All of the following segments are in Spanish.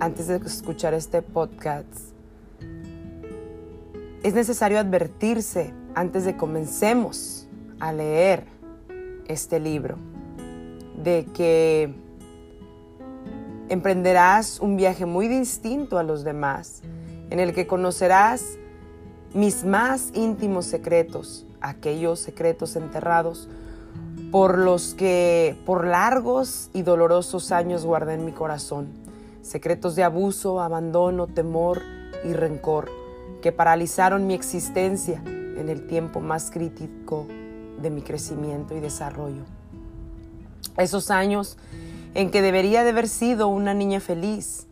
antes de escuchar este podcast, es necesario advertirse antes de comencemos a leer este libro de que emprenderás un viaje muy distinto a los demás, en el que conocerás mis más íntimos secretos, aquellos secretos enterrados por los que por largos y dolorosos años guardé en mi corazón, secretos de abuso, abandono, temor y rencor que paralizaron mi existencia en el tiempo más crítico de mi crecimiento y desarrollo. Esos años en que debería de haber sido una niña feliz,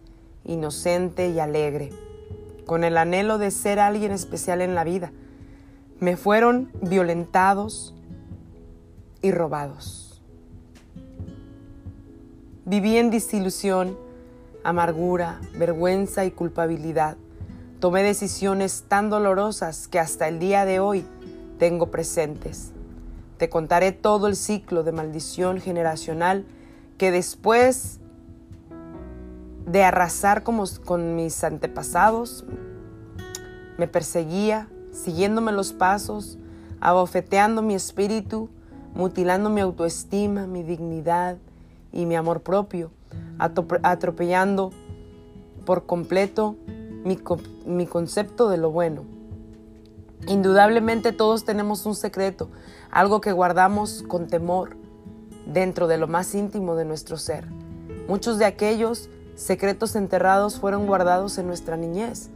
inocente y alegre, con el anhelo de ser alguien especial en la vida, me fueron violentados y robados. Viví en desilusión, amargura, vergüenza y culpabilidad. Tomé decisiones tan dolorosas que hasta el día de hoy tengo presentes. Te contaré todo el ciclo de maldición generacional que después de arrasar con mis antepasados, me perseguía, siguiéndome los pasos, abofeteando mi espíritu, mutilando mi autoestima, mi dignidad y mi amor propio, atropellando por completo mi, mi concepto de lo bueno. Indudablemente todos tenemos un secreto, algo que guardamos con temor dentro de lo más íntimo de nuestro ser. Muchos de aquellos secretos enterrados fueron guardados en nuestra niñez,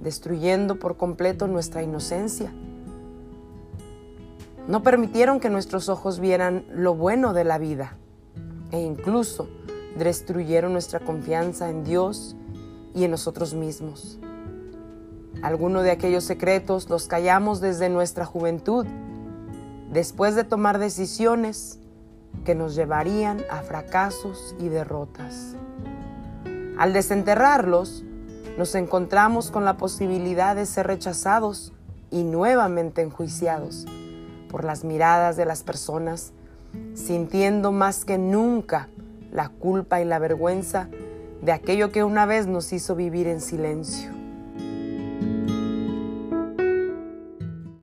destruyendo por completo nuestra inocencia no permitieron que nuestros ojos vieran lo bueno de la vida e incluso destruyeron nuestra confianza en Dios y en nosotros mismos. Algunos de aquellos secretos los callamos desde nuestra juventud, después de tomar decisiones que nos llevarían a fracasos y derrotas. Al desenterrarlos, nos encontramos con la posibilidad de ser rechazados y nuevamente enjuiciados por las miradas de las personas, sintiendo más que nunca la culpa y la vergüenza de aquello que una vez nos hizo vivir en silencio.